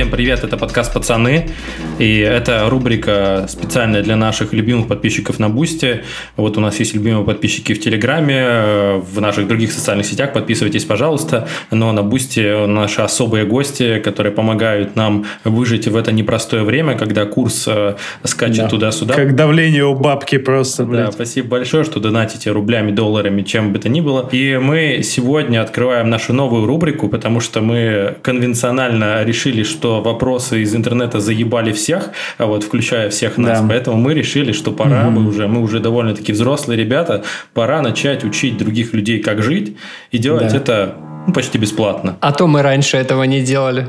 Всем привет, это подкаст «Пацаны». И это рубрика специальная для наших любимых подписчиков на Бусте. Вот у нас есть любимые подписчики в Телеграме, в наших других социальных сетях. Подписывайтесь, пожалуйста. Но на Бусте наши особые гости, которые помогают нам выжить в это непростое время, когда курс э, скачет да. туда-сюда. Как давление у бабки просто. Блядь. Да, спасибо большое, что донатите рублями, долларами, чем бы то ни было. И мы сегодня открываем нашу новую рубрику, потому что мы конвенционально решили, что вопросы из интернета заебали всех, а вот включая всех нас. Да. Поэтому мы решили, что пора угу. бы уже, мы уже довольно-таки взрослые ребята, пора начать учить других людей, как жить, и делать да. это ну, почти бесплатно. А то мы раньше этого не делали.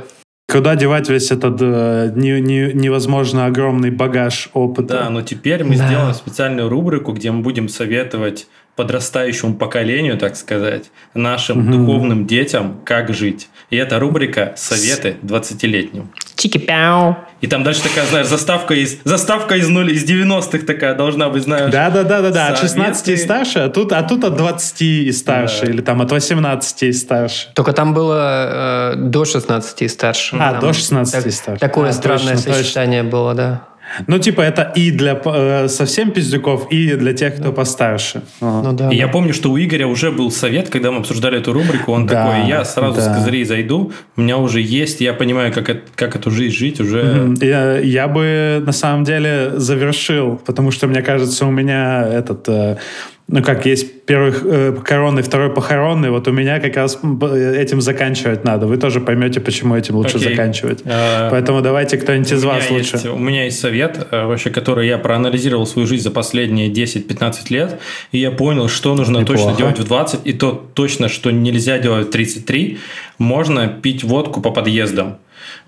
Куда девать весь этот э, не, не, невозможно огромный багаж опыта? Да, но теперь мы да. сделаем специальную рубрику, где мы будем советовать подрастающему поколению, так сказать, нашим угу. духовным детям, как жить. И это рубрика «Советы 20-летним». Чики-пяу. И там дальше такая, знаешь, заставка из, заставка из нуля, из 90-х такая должна быть, знаешь. Да-да-да-да, от 16 и старше, а тут, а тут от 20 и старше, да. или там от 18 и старше. Только там было э, до 16 и старше. А, там, до 16 так, и старше. Такое а, странное точно, сочетание точно. было, да. Ну, типа, это и для э, совсем пиздюков, и для тех, кто постарше. Ну, да, и да. я помню, что у Игоря уже был совет, когда мы обсуждали эту рубрику, он да, такой, я сразу да. с козырей зайду, у меня уже есть, я понимаю, как, как эту жизнь жить уже. Я, я бы, на самом деле, завершил, потому что, мне кажется, у меня этот... Э, ну как есть первый э, коронный, второй похоронный, вот у меня как раз этим заканчивать надо. Вы тоже поймете, почему этим лучше okay. заканчивать. Uh, Поэтому давайте кто-нибудь из вас лучше. Есть, у меня есть совет, э, вообще, который я проанализировал свою жизнь за последние 10-15 лет, и я понял, что нужно Неплохо. точно делать в 20, и то точно, что нельзя делать в 33. Можно пить водку по подъездам.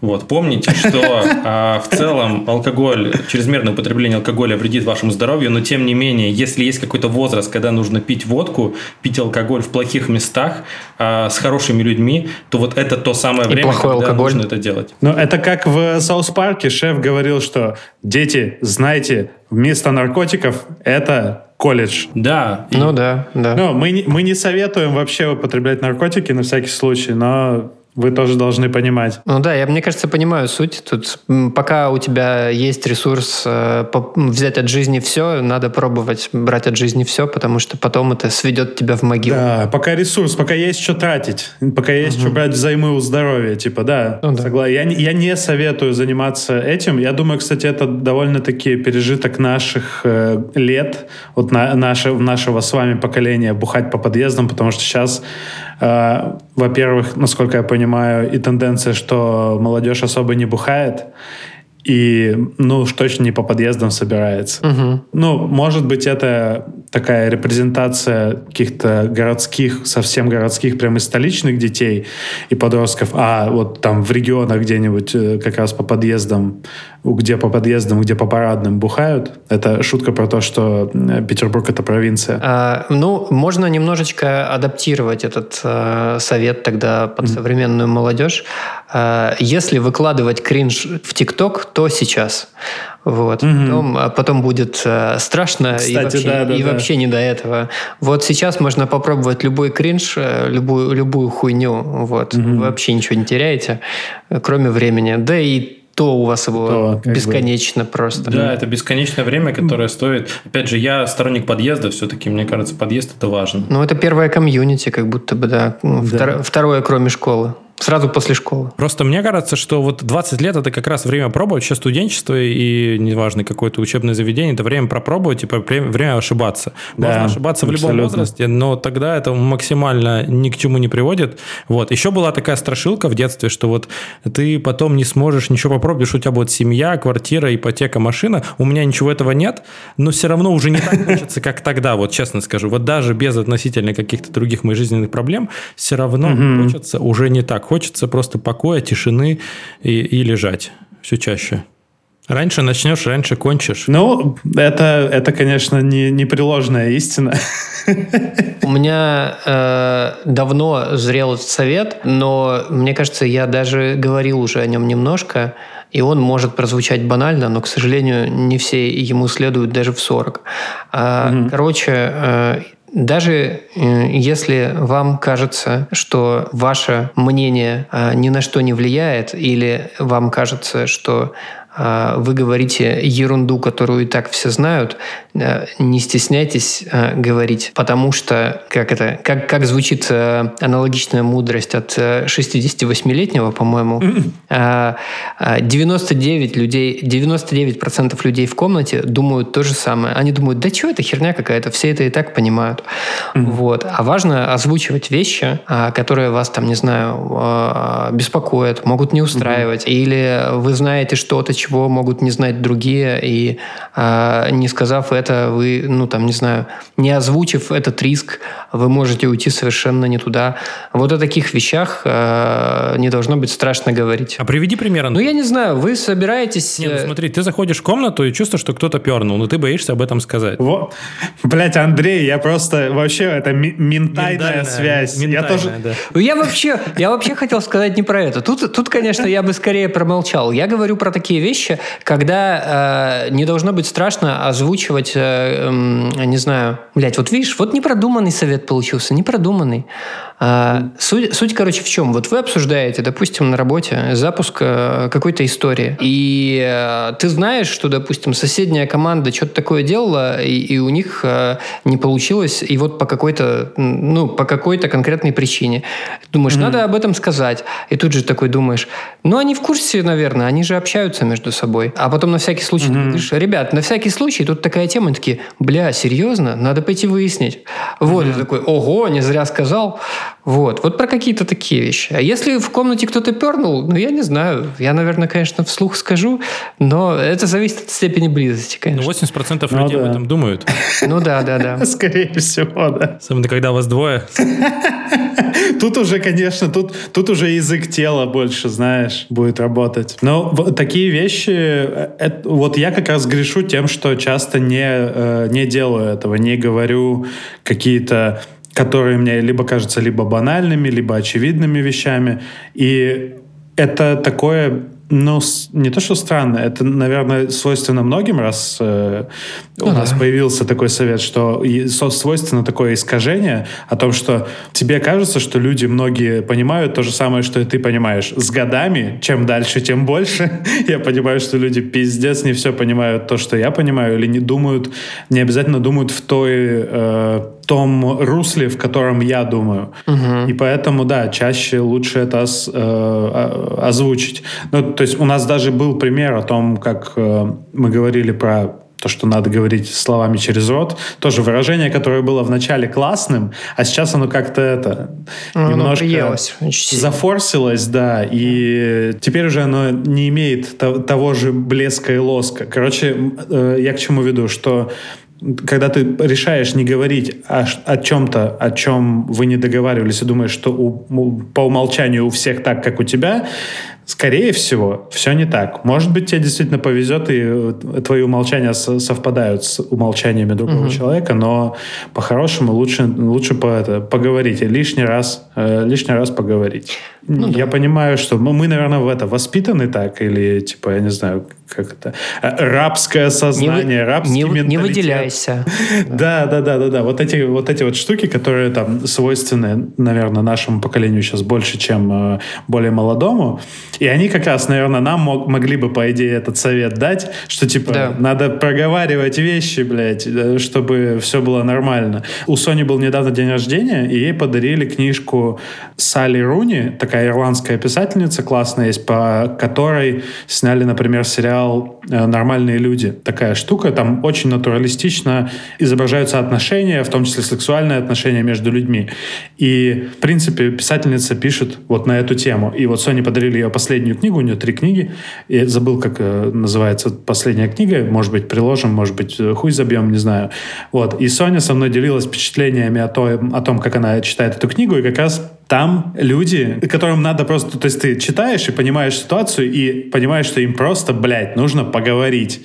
Вот. Помните, что а, в целом алкоголь, чрезмерное употребление алкоголя вредит вашему здоровью, но тем не менее, если есть какой-то возраст, когда нужно пить водку, пить алкоголь в плохих местах а, с хорошими людьми, то вот это то самое время, когда алкоголь. нужно это делать. Ну, это как в Саус Парке шеф говорил, что дети, знайте, вместо наркотиков это колледж. Да. Ну да, да. Ну, мы, мы не советуем вообще употреблять наркотики на всякий случай, но вы тоже должны понимать. Ну да, я, мне кажется, понимаю суть. Тут пока у тебя есть ресурс э, взять от жизни все, надо пробовать брать от жизни все, потому что потом это сведет тебя в могилу. Да, пока ресурс, пока есть что тратить, пока есть угу. что брать взаймы у здоровья, типа, да, ну, да. согласен. Я, я не советую заниматься этим. Я думаю, кстати, это довольно-таки пережиток наших э, лет, вот на, наше, нашего с вами поколения бухать по подъездам, потому что сейчас во-первых, насколько я понимаю, и тенденция, что молодежь особо не бухает, и, ну, уж точно не по подъездам собирается. Угу. Ну, может быть, это такая репрезентация каких-то городских, совсем городских, прямо из столичных детей и подростков, а вот там в регионах где-нибудь э, как раз по подъездам, где по подъездам, где по парадным бухают. Это шутка про то, что э, Петербург — это провинция. А, ну, можно немножечко адаптировать этот э, совет тогда под mm современную молодежь. А, если выкладывать кринж в ТикТок, то сейчас. Вот. Угу. Потом, а потом будет э, страшно Кстати, и, вообще, да, да, и да. вообще не до этого. Вот сейчас можно попробовать любой кринж, э, любую, любую хуйню. Вот. Угу. Вы вообще ничего не теряете, э, кроме времени. Да и то у вас его то, бесконечно бы. просто. Да, это бесконечное время, которое стоит. Опять же, я сторонник подъезда, все-таки, мне кажется, подъезд это важно. Ну, это первое комьюнити, как будто бы, да. да. Втор, второе, кроме школы. Сразу после школы. Просто мне кажется, что вот 20 лет это как раз время пробовать. Сейчас студенчество и неважно какое-то учебное заведение, это время пропробовать и время ошибаться. Можно да, ошибаться в абсолютно. любом возрасте, но тогда это максимально ни к чему не приводит. Вот. Еще была такая страшилка в детстве, что вот ты потом не сможешь ничего попробовать, что у тебя будет семья, квартира, ипотека, машина. У меня ничего этого нет, но все равно уже не так хочется, как тогда, вот честно скажу. Вот даже без относительно каких-то других моих жизненных проблем, все равно хочется уже не так хочется просто покоя, тишины и, и лежать все чаще. Раньше начнешь, раньше кончишь. Ну, это, это конечно, не, непреложная истина. У меня э, давно зрел совет, но мне кажется, я даже говорил уже о нем немножко, и он может прозвучать банально, но, к сожалению, не все ему следуют даже в 40. А, угу. Короче, э, даже э, если вам кажется, что ваше мнение э, ни на что не влияет, или вам кажется, что вы говорите ерунду, которую и так все знают, э, не стесняйтесь э, говорить, потому что, как это, как, как звучит э, аналогичная мудрость от 68-летнего, по-моему, 99 людей, 99% людей в комнате думают то же самое. Они думают, да что это херня какая-то, все это и так понимают. Вот. А важно озвучивать вещи, а, которые вас там, не знаю, беспокоят, могут не устраивать, или вы знаете что-то, чего могут не знать другие, и э, не сказав это, вы, ну там, не знаю, не озвучив этот риск, вы можете уйти совершенно не туда. Вот о таких вещах э, не должно быть страшно говорить. А приведи пример. Ну, я не знаю, вы собираетесь... Нет, ну, э, смотри, ты заходишь в комнату и чувствуешь, что кто-то пернул, но ты боишься об этом сказать. Вот. Блять, Андрей, я просто... Вообще, это ментальная связь. Ментальная, я тоже... Да. Ну, я вообще, я вообще хотел сказать не про это. Тут, тут, конечно, я бы скорее промолчал. Я говорю про такие вещи, когда э, не должно быть страшно озвучивать, э, э, не знаю, блядь, вот видишь, вот непродуманный совет получился, непродуманный. А, суть, суть, короче, в чем? Вот вы обсуждаете, допустим, на работе запуск э, какой-то истории, и э, ты знаешь, что, допустим, соседняя команда что-то такое делала, и, и у них э, не получилось, и вот по какой-то, ну, по какой-то конкретной причине. Думаешь, mm-hmm. надо об этом сказать. И тут же такой думаешь, ну, они в курсе, наверное, они же общаются между собой. А потом на всякий случай mm-hmm. ты говоришь, ребят, на всякий случай, тут такая тема, и такие, бля, серьезно? Надо пойти выяснить. Вот, mm-hmm. и такой, ого, не зря сказал. Вот, вот про какие-то такие вещи. А если в комнате кто-то пернул, ну, я не знаю. Я, наверное, конечно, вслух скажу, но это зависит от степени близости, конечно. Ну, 80% ну, людей да. об этом думают. Ну, да, да, да. Скорее всего, да. Особенно, когда вас двое. Тут уже, конечно, тут, тут уже язык тела больше, знаешь, будет работать. Но такие вещи, э, это, вот я как раз грешу тем, что часто не, э, не делаю этого, не говорю какие-то которые мне либо кажутся либо банальными, либо очевидными вещами. И это такое ну, не то, что странно, это, наверное, свойственно многим, раз э, у ну, нас да. появился такой совет, что свойственно такое искажение о том, что тебе кажется, что люди многие понимают то же самое, что и ты понимаешь. С годами, чем дальше, тем больше. я понимаю, что люди пиздец не все понимают то, что я понимаю, или не думают, не обязательно думают в той... Э, том русле, в котором я думаю. Угу. И поэтому, да, чаще лучше это оз, э, озвучить. Ну, то есть у нас даже был пример о том, как э, мы говорили про то, что надо говорить словами через рот. Тоже выражение, которое было вначале классным, а сейчас оно как-то это ну, немножко зафорсилось, да, и теперь уже оно не имеет того же блеска и лоска. Короче, э, я к чему веду, что когда ты решаешь не говорить о, о чем-то, о чем вы не договаривались, и думаешь, что у, по умолчанию у всех так, как у тебя, Скорее всего, все не так. Может быть, тебе действительно повезет, и э, твои умолчания совпадают с умолчаниями другого угу. человека, но по-хорошему лучше, лучше по это, поговорить и лишний раз, э, лишний раз поговорить. Ну, я да. понимаю, что ну, мы, наверное, в это воспитаны так, или, типа, я не знаю, как это, э, рабское сознание, не, рабский не, менталитет. Не выделяйся. Да, да, да, да, да. Вот эти, вот эти вот штуки, которые там свойственны, наверное, нашему поколению сейчас больше, чем более молодому, и они как раз, наверное, нам мог, могли бы, по идее, этот совет дать, что, типа, да. надо проговаривать вещи, блядь, э, чтобы все было нормально. У Сони был недавно день рождения, и ей подарили книжку Салли Руни, такая ирландская писательница классная есть, по которой сняли, например, сериал э, «Нормальные люди». Такая штука, там очень натуралистично изображаются отношения, в том числе сексуальные отношения между людьми. И, в принципе, писательница пишет вот на эту тему. И вот Соне подарили ее последнюю книгу, у нее три книги. Я забыл, как э, называется последняя книга. Может быть, приложим, может быть, э, хуй забьем, не знаю. Вот. И Соня со мной делилась впечатлениями о том, о том, как она читает эту книгу. И как раз там люди, которым надо просто... То есть ты читаешь и понимаешь ситуацию, и понимаешь, что им просто, блядь, нужно поговорить.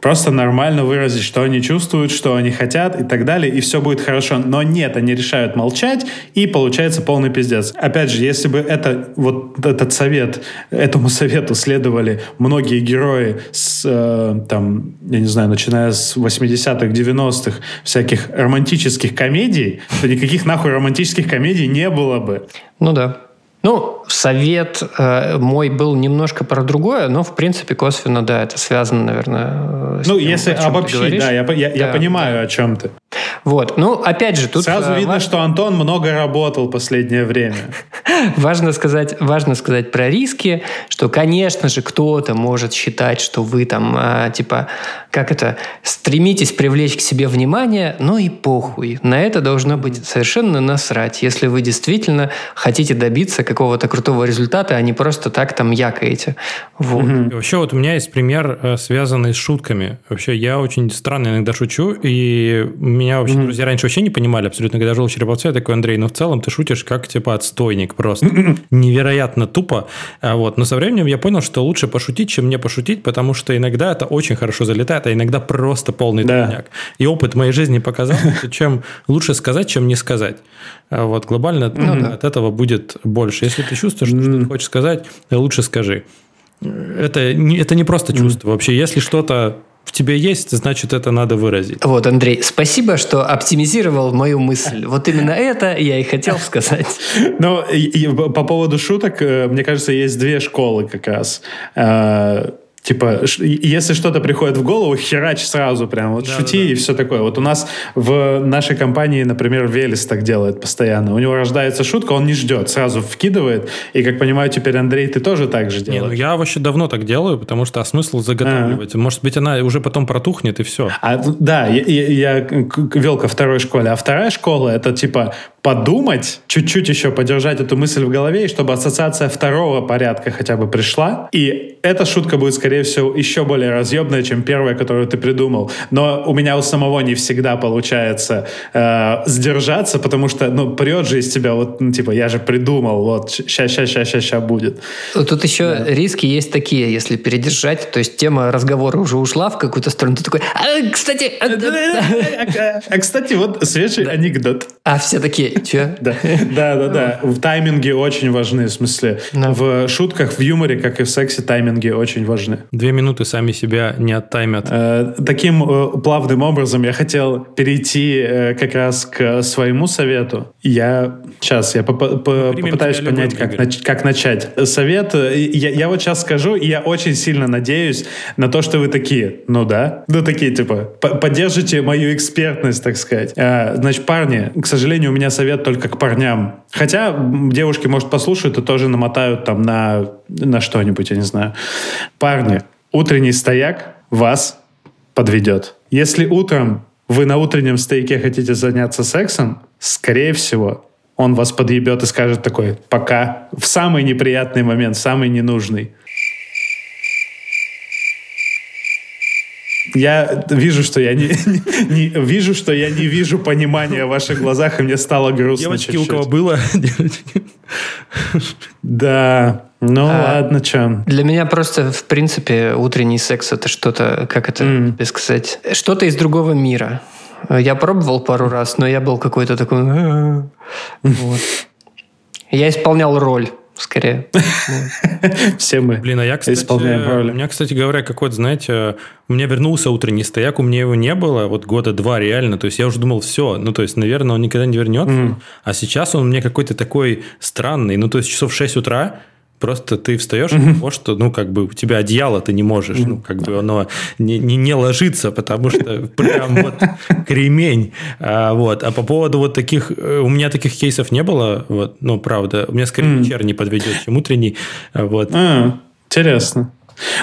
Просто нормально выразить, что они чувствуют, что они хотят и так далее, и все будет хорошо. Но нет, они решают молчать, и получается полный пиздец. Опять же, если бы это, вот этот совет, этому совету следовали многие герои с, э, там, я не знаю, начиная с 80-х, 90-х, всяких романтических комедий, то никаких нахуй романтических комедий не было бы. Ну да. Ну, совет э, мой был немножко про другое, но, в принципе, косвенно, да, это связано, наверное, с Ну, тем, если обобщить, да, я, я, да, я понимаю, да. о чем ты. Вот, ну, опять же, тут... Сразу э, видно, важно... что Антон много работал последнее время. важно, сказать, важно сказать про риски, что, конечно же, кто-то может считать, что вы там, э, типа, как это, стремитесь привлечь к себе внимание, но и похуй. На это должно быть совершенно насрать, если вы действительно хотите добиться какого-то крутого результата, а не просто так там якаете. Вот. Угу. Вообще вот у меня есть пример, э, связанный с шутками. Вообще я очень странно иногда шучу, и меня вообще угу. друзья раньше вообще не понимали абсолютно, когда жил в Череповце, я такой, Андрей, ну в целом ты шутишь как типа отстойник просто. Невероятно тупо. А вот. Но со временем я понял, что лучше пошутить, чем не пошутить, потому что иногда это очень хорошо залетает, а иногда просто полный да. тупняк. И опыт моей жизни показал, что чем лучше сказать, чем не сказать. А вот глобально ну, да. от этого будет больше. Если ты чувствуешь, что ты хочешь сказать, лучше скажи. Это, это не просто чувство. Вообще, если что-то в тебе есть, значит, это надо выразить. Вот, Андрей, спасибо, что оптимизировал мою мысль. Вот именно это я и хотел сказать. Ну, по поводу шуток, э, мне кажется, есть две школы как раз. Типа, если что-то приходит в голову, херач сразу прям, вот да, шути да, да. и все такое. Вот у нас в нашей компании, например, Велес так делает постоянно. У него рождается шутка, он не ждет, сразу вкидывает. И, как понимаю, теперь, Андрей, ты тоже так же делаешь? Не, ну я вообще давно так делаю, потому что а смысл заготавливать? А-а-а. Может быть, она уже потом протухнет и все. А, да, я, я, я вел ко второй школе. А вторая школа, это типа подумать, чуть-чуть еще подержать эту мысль в голове, и чтобы ассоциация второго порядка хотя бы пришла. И эта шутка будет, скорее всего, еще более разъемная, чем первая, которую ты придумал. Но у меня у самого не всегда получается э, сдержаться, потому что, ну, прет же из тебя, вот, ну, типа, я же придумал, вот, ща, ща, ща, ща, ща будет. Тут еще да. риски есть такие, если передержать, то есть тема разговора уже ушла в какую-то сторону, ты такой, а, кстати... А, а, а кстати, вот свежий анекдот. А все такие, Че? Да, да, да. да. В тайминге очень важны, в смысле. Да. В шутках, в юморе, как и в сексе, тайминги очень важны. Две минуты сами себя не оттаймят. Э, таким э, плавным образом я хотел перейти э, как раз к своему совету. Я сейчас я поп попытаюсь понять, как, нач как начать. Совет, э, я, я вот сейчас скажу, и я очень сильно надеюсь на то, что вы такие, ну да, ну такие типа, поддержите мою экспертность, так сказать. Э, значит, парни, к сожалению, у меня совет совет только к парням. Хотя девушки, может, послушают и тоже намотают там на, на что-нибудь, я не знаю. Парни, утренний стояк вас подведет. Если утром вы на утреннем стояке хотите заняться сексом, скорее всего, он вас подъебет и скажет такой «пока» в самый неприятный момент, самый ненужный. Я вижу, что я не, не, не вижу, что я не вижу понимания в ваших глазах, и мне стало грустно. Девочки, чуть-чуть. у кого было? Да. Ну а, ладно, что. Для меня просто, в принципе, утренний секс это что-то, как это mm. сказать, что-то из другого мира. Я пробовал пару раз, но я был какой-то такой... Вот. Я исполнял роль скорее. Все мы Блин, а я, кстати, исполняем роли. У меня, кстати говоря, какой-то, знаете, у меня вернулся утренний стояк, у меня его не было, вот года два реально, то есть я уже думал, все, ну, то есть, наверное, он никогда не вернется, а сейчас он мне какой-то такой странный, ну, то есть, часов в 6 утра, Просто ты встаешь mm-hmm. от того, что, ну, как бы у тебя одеяло ты не можешь, mm-hmm. ну, как бы оно не, не, не ложится, потому что прям вот кремень. А, вот. А по поводу вот таких, э, у меня таких кейсов не было, вот, ну, правда, у меня скорее mm-hmm. вечерний подведет, чем утренний. Вот. А, интересно.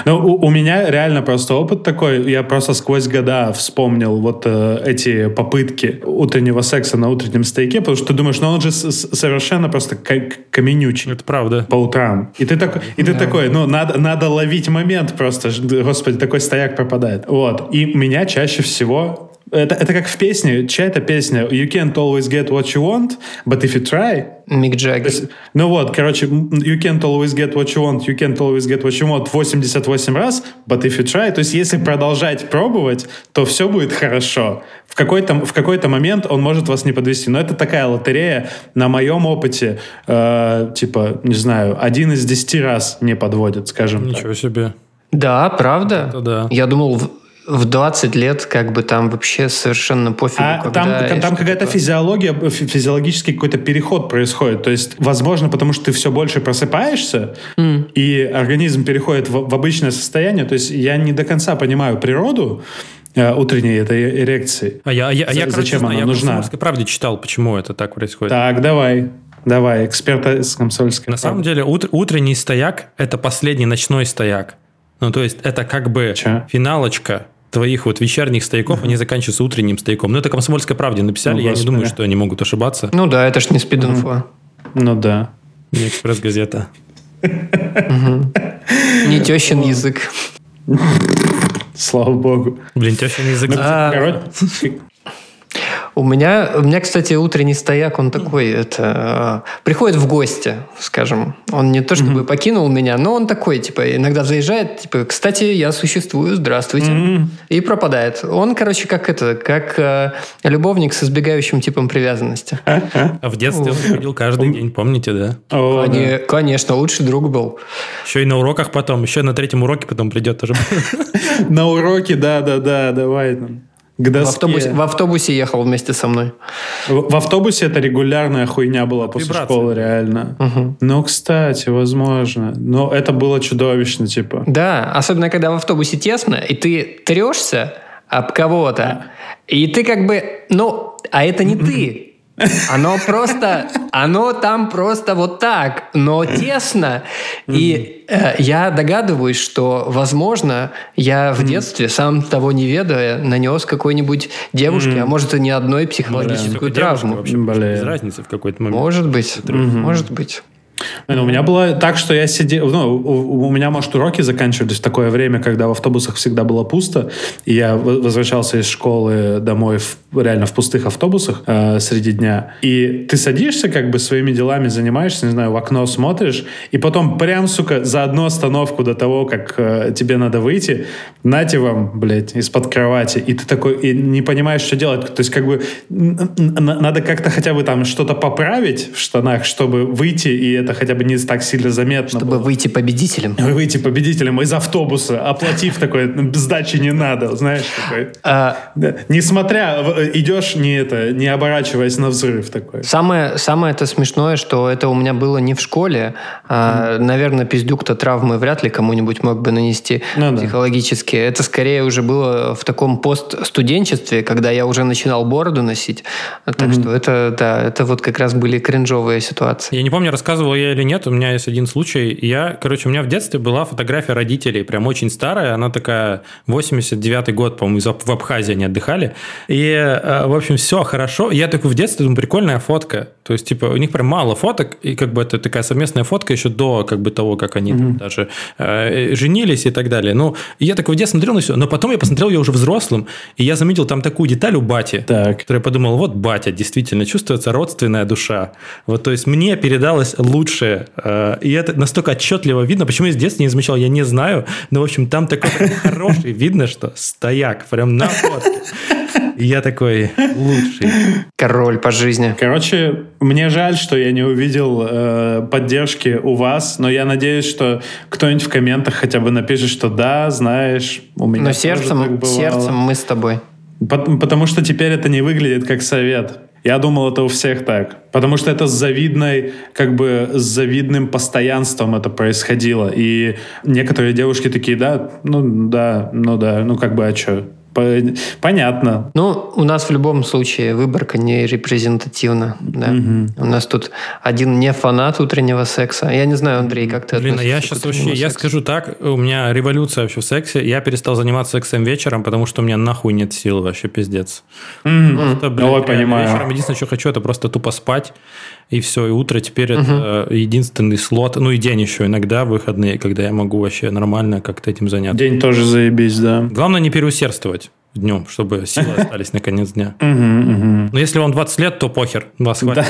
Ну, у, у меня реально просто опыт такой. Я просто сквозь года вспомнил вот э, эти попытки утреннего секса на утреннем стейке, потому что ты думаешь, ну он же совершенно просто каменючий. Это правда. По утрам. И ты, так, и ты да. такой, ну, надо, надо ловить момент просто. Господи, такой стояк пропадает. Вот. И меня чаще всего Это, это как в песне, чья это песня? You can't always get what you want, but if you try... Мик Джаггер. Ну вот, короче, you can't always get what you want, you can't always get what you want 88 раз, but if you try... То есть если продолжать пробовать, то все будет хорошо. В какой-то, в какой-то момент он может вас не подвести. Но это такая лотерея. На моем опыте, э, типа, не знаю, один из десяти раз не подводит, скажем Ничего так. себе. Да, правда? Это да. Я думал, в 20 лет как бы там вообще совершенно пофигу. А там, там какая-то физиология, физиологический какой-то переход происходит. То есть, возможно, потому что ты все больше просыпаешься, mm. и организм переходит в, в обычное состояние. То есть я не до конца понимаю природу, э, утренней этой эрекции. А я, я, я зачем короче, она я нужна? Я правде читал, почему это так происходит. Так, давай. Давай, эксперт из комсомольской. На самом деле утр, утренний стояк – это последний ночной стояк. Ну, то есть это как бы Че? финалочка твоих вот вечерних стояков, uh-huh. они заканчиваются утренним стояком. Ну, это «Комсомольской правде» написали, ну, я не думаю, что они могут ошибаться. Ну да, это ж не спид-инфо. Uh-huh. Ну да. Не «Экспресс-газета». Не тещин язык. Слава богу. Блин, тещин язык. Ну, а, у меня, у меня, кстати, утренний стояк, он такой, это, приходит в гости, скажем. Он не то чтобы mm-hmm. покинул меня, но он такой, типа, иногда заезжает, типа, кстати, я существую, здравствуйте. Mm-hmm. И пропадает. Он, короче, как это, как э, любовник с избегающим типом привязанности. А в детстве он ходил каждый день, помните, да? Да? Конечно, лучший друг был. Еще и на уроках потом, еще на третьем уроке потом придет тоже. На уроке, да-да-да, давай. К доске. В, автобусе, в автобусе ехал вместе со мной. В, в автобусе это регулярная хуйня была после Вибрация. школы, реально. Угу. Ну, кстати, возможно. Но это было чудовищно, типа. Да, особенно когда в автобусе тесно, и ты трешься об кого-то. И ты как бы, ну, а это не ты. Оно просто, оно там просто вот так, но тесно. И э, я догадываюсь, что, возможно, я в детстве, сам того не ведая, нанес какой-нибудь девушке, а может и не одной психологическую травму. Вообще, без разницы в какой-то момент. Может быть, может быть. Ну, у меня было так, что я сидел... Ну, у, у меня, может, уроки заканчивались в такое время, когда в автобусах всегда было пусто, и я возвращался из школы домой в, реально в пустых автобусах э, среди дня. И ты садишься, как бы своими делами занимаешься, не знаю, в окно смотришь, и потом прям, сука, за одну остановку до того, как э, тебе надо выйти, нате вам, блядь, из-под кровати, и ты такой и не понимаешь, что делать. То есть, как бы, надо как-то хотя бы там что-то поправить в штанах, чтобы выйти, и это хотя бы не так сильно заметно Чтобы было. выйти победителем. Выйти победителем из автобуса, оплатив такой, «Ну, сдачи не надо, знаешь, такой. А... Несмотря, идешь не это, не оборачиваясь на взрыв такой. Самое, самое это смешное, что это у меня было не в школе. А, mm. Наверное, пиздюк-то травмы вряд ли кому-нибудь мог бы нанести ну, психологически. Да. Это скорее уже было в таком постстуденчестве, когда я уже начинал бороду носить. Так mm-hmm. что это, да, это вот как раз были кринжовые ситуации. Я не помню, рассказывал я или нет, у меня есть один случай. Я, короче, у меня в детстве была фотография родителей, прям очень старая, она такая 89-й год, по-моему, в Абхазии они отдыхали. И, э, в общем, все хорошо. Я такой в детстве думаю, прикольная фотка. То есть, типа, у них прям мало фоток, и как бы это такая совместная фотка еще до как бы того, как они mm-hmm. там даже э, женились и так далее. Ну, я такой в детстве смотрел на все, но потом я посмотрел ее уже взрослым, и я заметил там такую деталь у бати, так. которую я подумал, вот батя, действительно, чувствуется родственная душа. Вот, то есть, мне передалось лучшее. Э, и это настолько отчетливо видно. Почему я с детства не замечал, я не знаю. Но, в общем, там такой хороший, видно, что стояк, прям на фотке. Я такой лучший. Король по жизни. Короче, мне жаль, что я не увидел э, поддержки у вас, но я надеюсь, что кто-нибудь в комментах хотя бы напишет, что да, знаешь, у меня. Но сердцем, сердцем мы с тобой. Потому что теперь это не выглядит как совет. Я думал, это у всех так. Потому что это с завидной, как бы с завидным постоянством это происходило. И некоторые девушки такие, да, ну да, ну да, ну как бы, а что? Понятно. Ну, у нас в любом случае выборка не репрезентативна. Да. Угу. У нас тут один не фанат утреннего секса. Я не знаю, Андрей, как ты Блин, а я сейчас вообще, сексу? я скажу так, у меня революция вообще в сексе. Я перестал заниматься сексом вечером, потому что у меня нахуй нет сил вообще, пиздец. Mm. Просто, блин, Ой, понимаю. Вечером единственное, что хочу, это просто тупо спать. И все, и утро теперь угу. это единственный слот. Ну и день еще иногда, выходные, когда я могу вообще нормально как-то этим заняться. День тоже заебись, да. Главное не переусердствовать. днем, чтобы силы остались на конец дня. Но если вам 20 лет, то похер, вас хватит.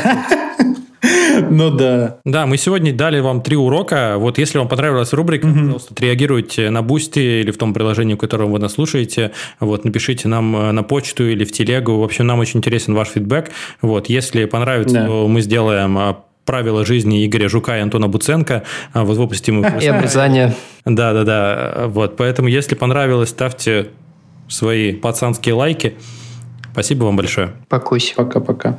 Ну да. Да, мы сегодня дали вам три урока. Вот если вам понравилась рубрика, угу. пожалуйста, отреагируйте на Бусти или в том приложении, в котором вы нас слушаете. Вот, напишите нам э, на почту или в телегу. В общем, нам очень интересен ваш фидбэк. Вот, если понравится, да. то мы сделаем а, правила жизни Игоря Жука и Антона Буценко. А, вот выпустим их. И обрезание. Да, да, да. Вот, поэтому, если понравилось, ставьте свои пацанские лайки. Спасибо вам большое. Покусь. Пока-пока.